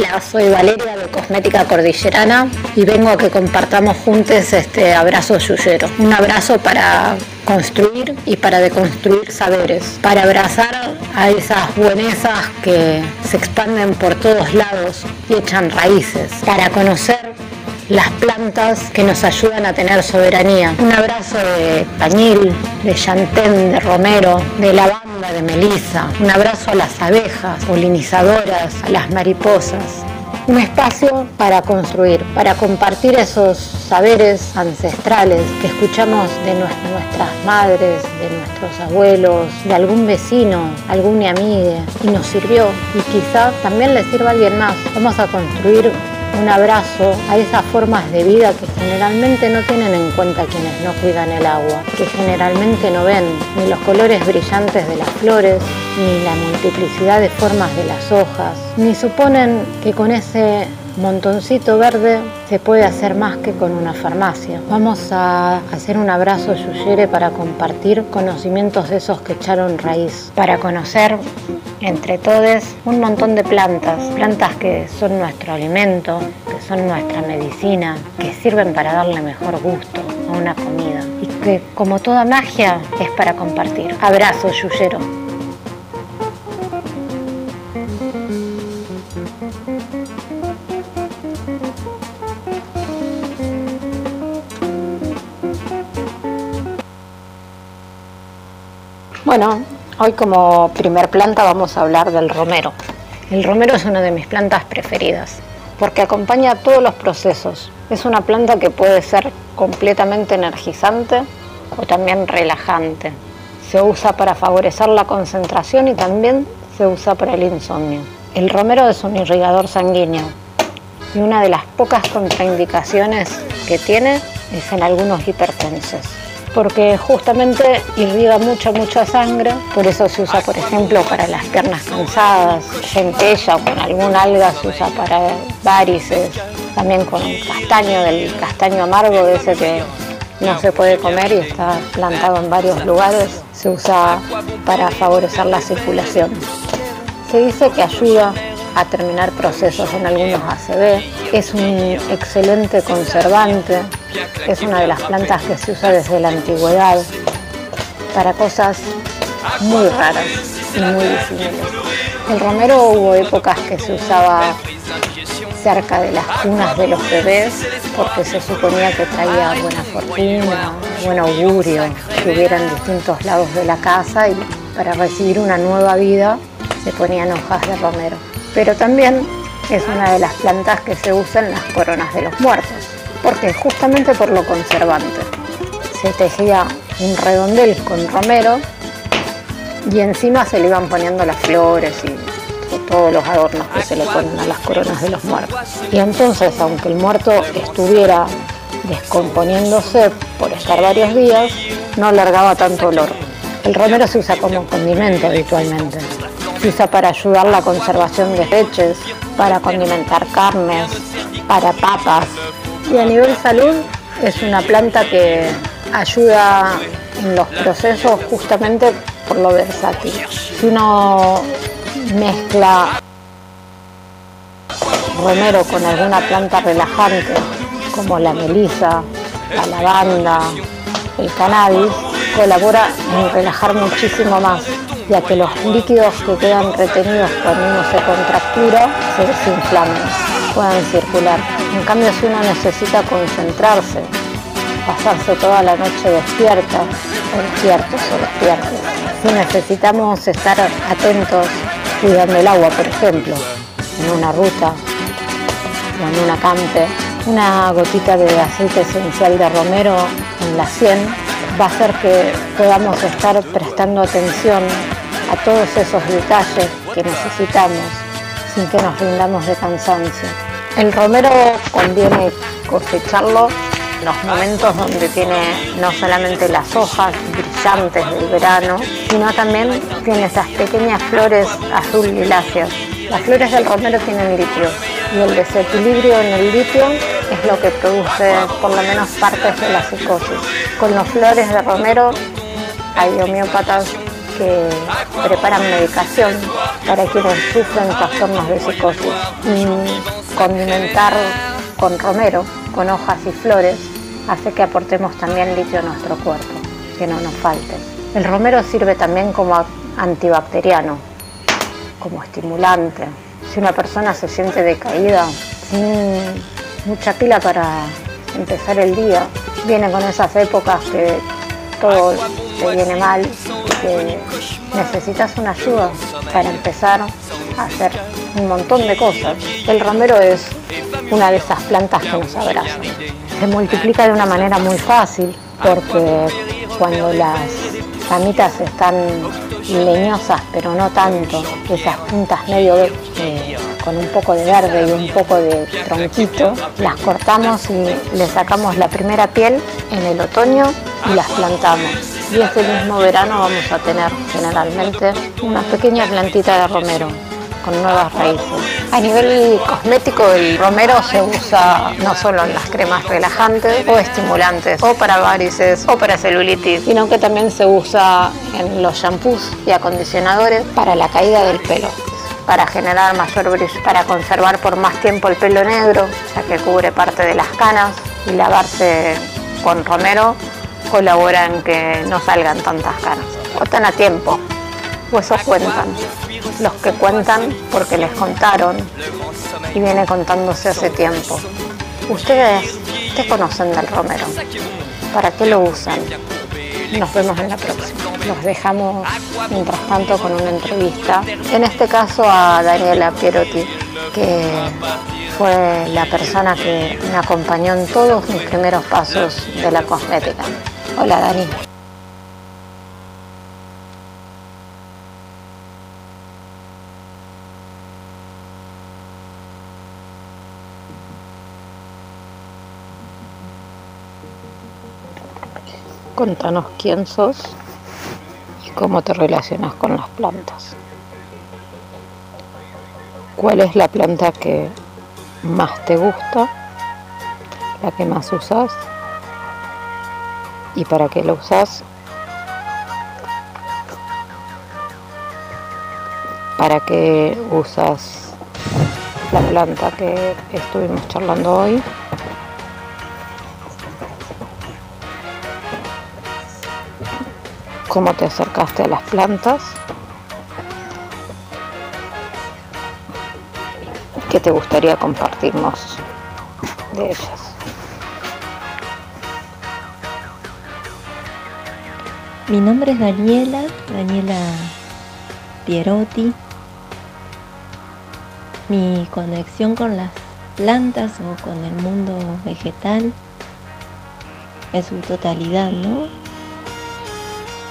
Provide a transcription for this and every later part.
Hola, soy Valeria de Cosmética Cordillerana y vengo a que compartamos juntos este abrazo yuyero. Un abrazo para construir y para deconstruir saberes, para abrazar a esas buenezas que se expanden por todos lados y echan raíces, para conocer las plantas que nos ayudan a tener soberanía. Un abrazo de pañil, de chantén, de romero, de lavanda, de melisa. Un abrazo a las abejas, polinizadoras, a las mariposas. Un espacio para construir, para compartir esos saberes ancestrales que escuchamos de nuestras madres, de nuestros abuelos, de algún vecino, algún amigo y nos sirvió y quizá también le sirva a alguien más. Vamos a construir un abrazo a esas formas de vida que generalmente no tienen en cuenta quienes no cuidan el agua, que generalmente no ven ni los colores brillantes de las flores, ni la multiplicidad de formas de las hojas, ni suponen que con ese montoncito verde se puede hacer más que con una farmacia. Vamos a hacer un abrazo yuyere para compartir conocimientos de esos que echaron raíz, para conocer entre todos un montón de plantas, plantas que son nuestro alimento, que son nuestra medicina, que sirven para darle mejor gusto a una comida y que como toda magia es para compartir. Abrazo yuyero. Bueno, hoy como primer planta vamos a hablar del romero. El romero es una de mis plantas preferidas porque acompaña todos los procesos. Es una planta que puede ser completamente energizante o también relajante. Se usa para favorecer la concentración y también se usa para el insomnio. El romero es un irrigador sanguíneo y una de las pocas contraindicaciones que tiene es en algunos hipertensos porque justamente irriga mucha, mucha sangre, por eso se usa, por ejemplo, para las piernas cansadas, centella o con algún alga se usa para varices, también con castaño, del castaño amargo, de ese que no se puede comer y está plantado en varios lugares, se usa para favorecer la circulación. Se dice que ayuda a terminar procesos en algunos ACV, es un excelente conservante, es una de las plantas que se usa desde la antigüedad para cosas muy raras y muy difíciles. El romero hubo épocas que se usaba cerca de las cunas de los bebés porque se suponía que traía buena fortuna, buen augurio, que hubiera en distintos lados de la casa y para recibir una nueva vida se ponían hojas de romero. Pero también es una de las plantas que se usa en las coronas de los muertos porque justamente por lo conservante. Se tejía un redondel con romero y encima se le iban poniendo las flores y todos los adornos que se le ponen a las coronas de los muertos. Y entonces, aunque el muerto estuviera descomponiéndose por estar varios días, no alargaba tanto olor. El romero se usa como condimento habitualmente. Se usa para ayudar la conservación de leches, para condimentar carnes, para papas, y a nivel salud es una planta que ayuda en los procesos justamente por lo versátil. Si uno mezcla romero con alguna planta relajante como la melisa, la lavanda, el cannabis, colabora en relajar muchísimo más, ya que los líquidos que quedan retenidos cuando uno se contractura se desinflaman puedan circular. En cambio, si uno necesita concentrarse, pasarse toda la noche despierta, o despiertos o despiertos, si necesitamos estar atentos cuidando el agua, por ejemplo, en una ruta o en una campe, una gotita de aceite esencial de romero en la sien va a hacer que podamos estar prestando atención a todos esos detalles que necesitamos sin que nos rindamos de cansancio. El romero conviene cosecharlo en los momentos donde tiene no solamente las hojas brillantes del verano, sino también tiene esas pequeñas flores azul liláceas. Las flores del romero tienen litio y el desequilibrio en el litio es lo que produce por lo menos partes de la psicosis. Con las flores de romero hay homeópatas que preparan medicación para quienes sufren trastornos de psicosis. Y condimentar con romero, con hojas y flores, hace que aportemos también litio a nuestro cuerpo, que no nos falte. El romero sirve también como antibacteriano, como estimulante. Si una persona se siente decaída, sin mucha pila para empezar el día, viene con esas épocas que todo te viene mal que necesitas una ayuda para empezar a hacer un montón de cosas. El romero es una de esas plantas que nos abrazan. Se multiplica de una manera muy fácil porque cuando las ramitas están leñosas, pero no tanto, esas puntas medio eh, con un poco de verde y un poco de tronquito, las cortamos y le sacamos la primera piel en el otoño y las plantamos. Y este mismo verano vamos a tener generalmente una pequeña plantita de romero con nuevas raíces. A nivel cosmético el romero se usa no solo en las cremas relajantes o estimulantes o para varices o para celulitis, sino que también se usa en los shampoos y acondicionadores para la caída del pelo para generar mayor brillo, para conservar por más tiempo el pelo negro, ya que cubre parte de las canas, y lavarse con romero colabora en que no salgan tantas canas. O están a tiempo, o eso cuentan los que cuentan porque les contaron y viene contándose hace tiempo. Ustedes, ¿qué conocen del romero? ¿Para qué lo usan? Nos vemos en la próxima. Los dejamos, mientras tanto, con una entrevista, en este caso a Daniela Pierotti, que fue la persona que me acompañó en todos mis primeros pasos de la cosmética. Hola Dani. Contanos quién sos y cómo te relacionas con las plantas. ¿Cuál es la planta que más te gusta? ¿La que más usas? ¿Y para qué la usas? ¿Para qué usas la planta que estuvimos charlando hoy? cómo te acercaste a las plantas, qué te gustaría compartirnos de ellas. Mi nombre es Daniela, Daniela Pierotti. Mi conexión con las plantas o con el mundo vegetal en su totalidad, ¿no?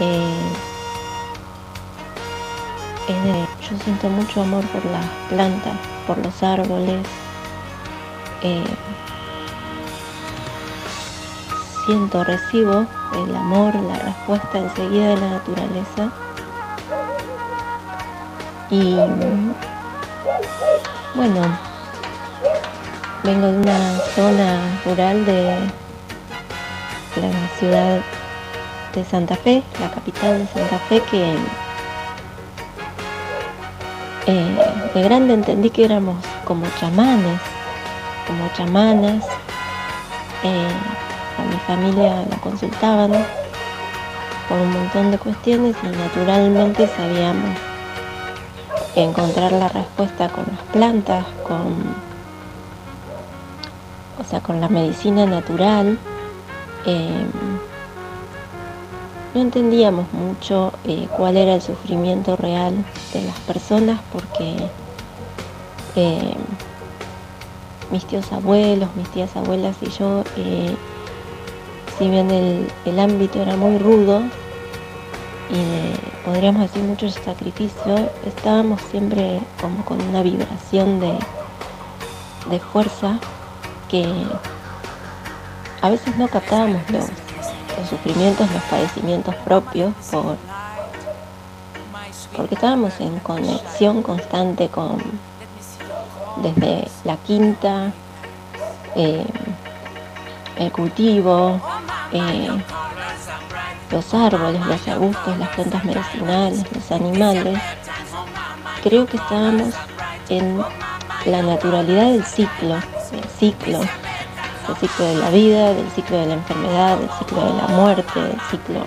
Eh, yo siento mucho amor por las plantas, por los árboles. Eh, siento, recibo el amor, la respuesta enseguida de la naturaleza. Y bueno, vengo de una zona rural de la ciudad de Santa Fe, la capital de Santa Fe, que eh, de grande entendí que éramos como chamanes, como chamanas. Eh, a mi familia la consultaban por un montón de cuestiones y naturalmente sabíamos encontrar la respuesta con las plantas, con, o sea, con la medicina natural. Eh, no entendíamos mucho eh, cuál era el sufrimiento real de las personas porque eh, mis tíos abuelos, mis tías abuelas y yo, eh, si bien el, ámbito era muy rudo y podríamos decir mucho sacrificio, estábamos siempre como con una vibración de, de fuerza que a veces no captábamos los los sufrimientos, los padecimientos propios, por, porque estábamos en conexión constante con desde la quinta, eh, el cultivo, eh, los árboles, los arbustos, las plantas medicinales, los animales, creo que estábamos en la naturalidad del ciclo, del ciclo, del ciclo de la vida, del ciclo de la enfermedad, del ciclo de la muerte, del ciclo,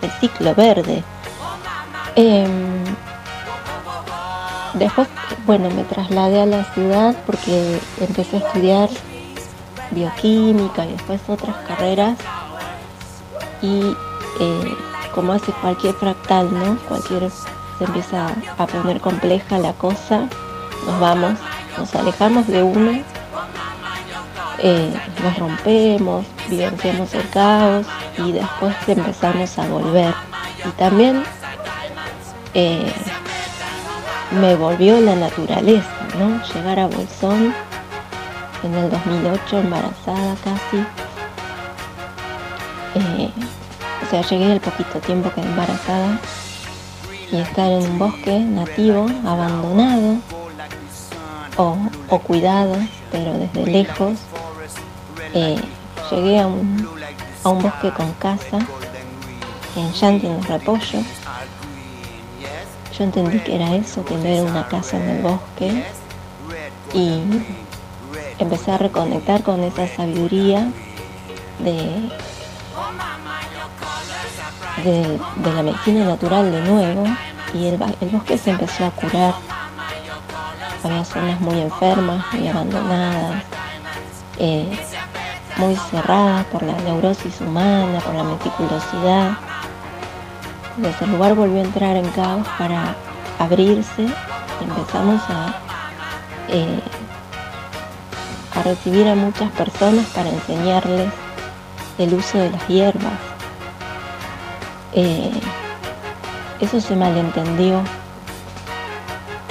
del ciclo verde. Em, después, bueno, me trasladé a la ciudad porque empecé a estudiar bioquímica y después otras carreras y eh, como hace cualquier fractal, ¿no? Cualquier se empieza a poner compleja la cosa, nos vamos, nos alejamos de uno, eh, nos rompemos, vivenciamos el caos y después empezamos a volver. Y también eh, me volvió la naturaleza, ¿no? Llegar a Bolsón en el 2008, embarazada casi. O sea, llegué el poquito tiempo que embarazada y estar en un bosque nativo, abandonado o, cuidado, pero desde lejos. Eh, llegué a un, bosque con casa en Yanti, en Repollo. Yo entendí que era eso, que no era una casa en el bosque. Y empecé a reconectar con esa sabiduría de de, la medicina natural de nuevo y el, bosque se empezó a curar. Había zonas muy enfermas, muy abandonadas, eh, muy cerradas por la neurosis humana, por la meticulosidad. Entonces el lugar volvió a entrar en caos para abrirse empezamos a, eh, a recibir a muchas personas para enseñarles el uso de las hierbas, eh, eso se malentendió,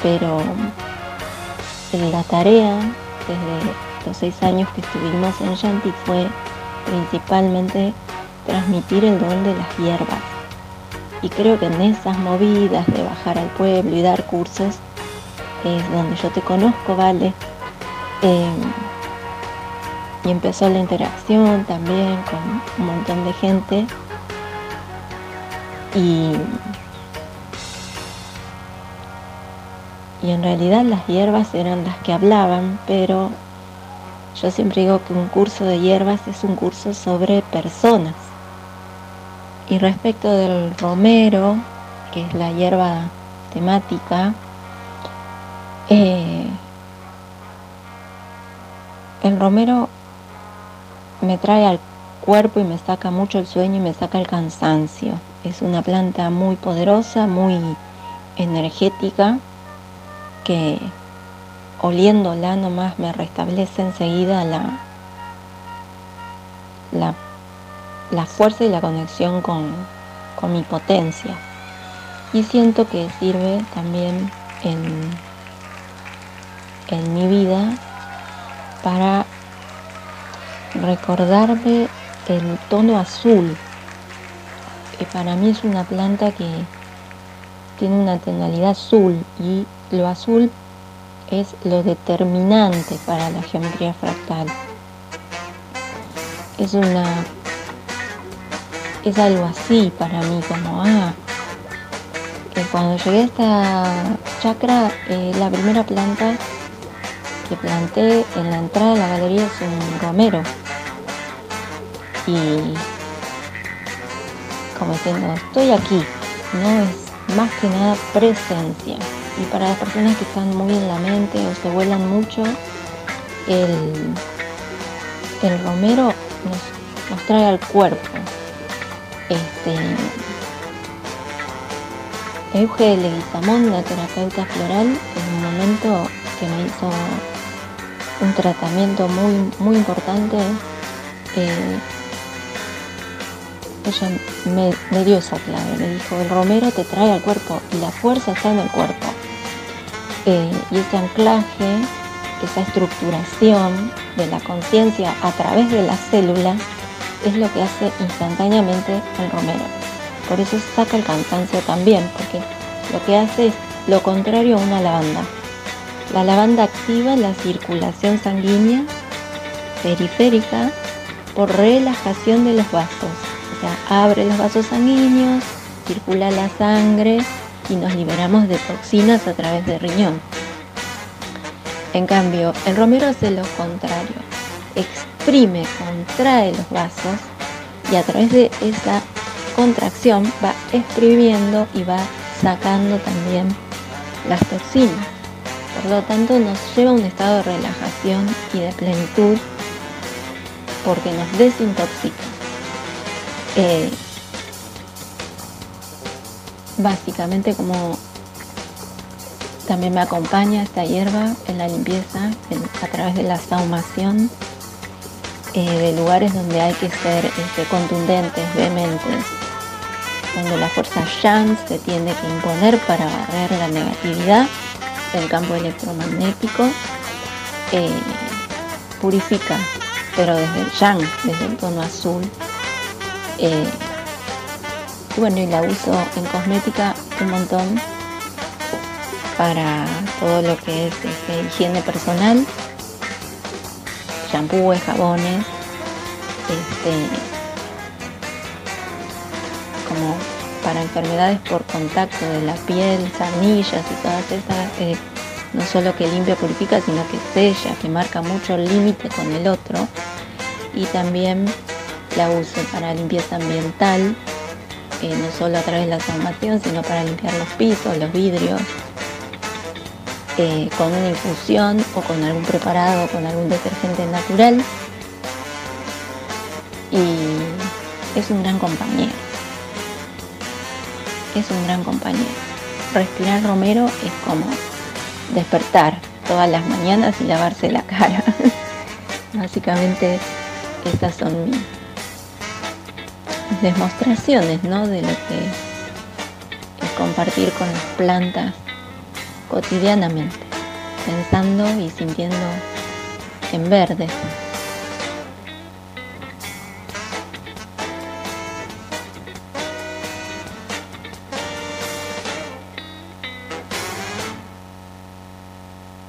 pero la tarea desde los seis años que estuvimos en Yanti fue principalmente transmitir el don de las hierbas. Y creo que en esas movidas de bajar al pueblo y dar cursos es donde yo te conozco, ¿vale? Eh, y empezó la interacción también con un montón de gente y, en realidad las hierbas eran las que hablaban, pero yo siempre digo que un curso de hierbas es un curso sobre personas. Y respecto del romero, que es la hierba temática, eh, el romero me trae al cuerpo y me saca mucho el sueño y me saca el cansancio. Es una planta muy poderosa, muy energética, que oliéndola nomás me restablece enseguida la, la, fuerza y la conexión con, con mi potencia. Y siento que sirve también en, en mi vida para recordarme el tono azul que para mí es una planta que tiene una tonalidad azul y lo azul es lo determinante para la geometría fractal. Es una es algo así para mí como ah que cuando llegué a esta chacra eh, la primera planta que planté en la entrada de la galería es un romero y como diciendo, estoy aquí, no es más que nada presencia. Y para las personas que están muy en la mente o se vuelan mucho, el, el romero nos, trae al cuerpo. Este, Euge Leguizamón, la terapeuta floral, en un momento que me hizo un tratamiento muy, muy importante, eh, ella me, dio esa clave, me dijo, el romero te trae al cuerpo y la fuerza está en el cuerpo. Eh, y ese anclaje, esa estructuración de la conciencia a través de las células es lo que hace instantáneamente el romero. Por eso saca el cansancio también, porque lo que hace es lo contrario a una lavanda. La lavanda activa la circulación sanguínea periférica por relajación de los vasos Abre los vasos sanguíneos, circula la sangre y nos liberamos de toxinas a través del riñón. En cambio, el romero hace lo contrario. Exprime, contrae los vasos y a través de esa contracción va exprimiendo y va sacando también las toxinas. Por lo tanto, nos lleva a un estado de relajación y de plenitud porque nos desintoxica. Eh, básicamente como también me acompaña esta hierba en la limpieza a través de la saumación eh, de lugares donde hay que ser este, contundentes, vehementes, donde la fuerza yang se tiene que imponer para barrer la negatividad del campo electromagnético, eh, purifica, pero desde el yang, desde el tono azul. Eh, y bueno, y la uso en cosmética un montón para todo lo que es este, higiene personal, shampoos, jabones, este, como para enfermedades por contacto de la piel, sarnillas y todas esas, eh, no solo que limpia, purifica, sino que sella, que marca mucho el límite con el otro. Y también la uso para limpieza ambiental, eh, no solo a través de la saumación, sino para limpiar los pisos, los vidrios, eh, con una infusión o con algún preparado, con algún detergente natural. Y es un gran compañero. Es un gran compañero. Respirar romero es como despertar todas las mañanas y lavarse la cara. Básicamente estas son mis, demostraciones ¿no? de lo que es compartir con las plantas cotidianamente, pensando y sintiendo en verde.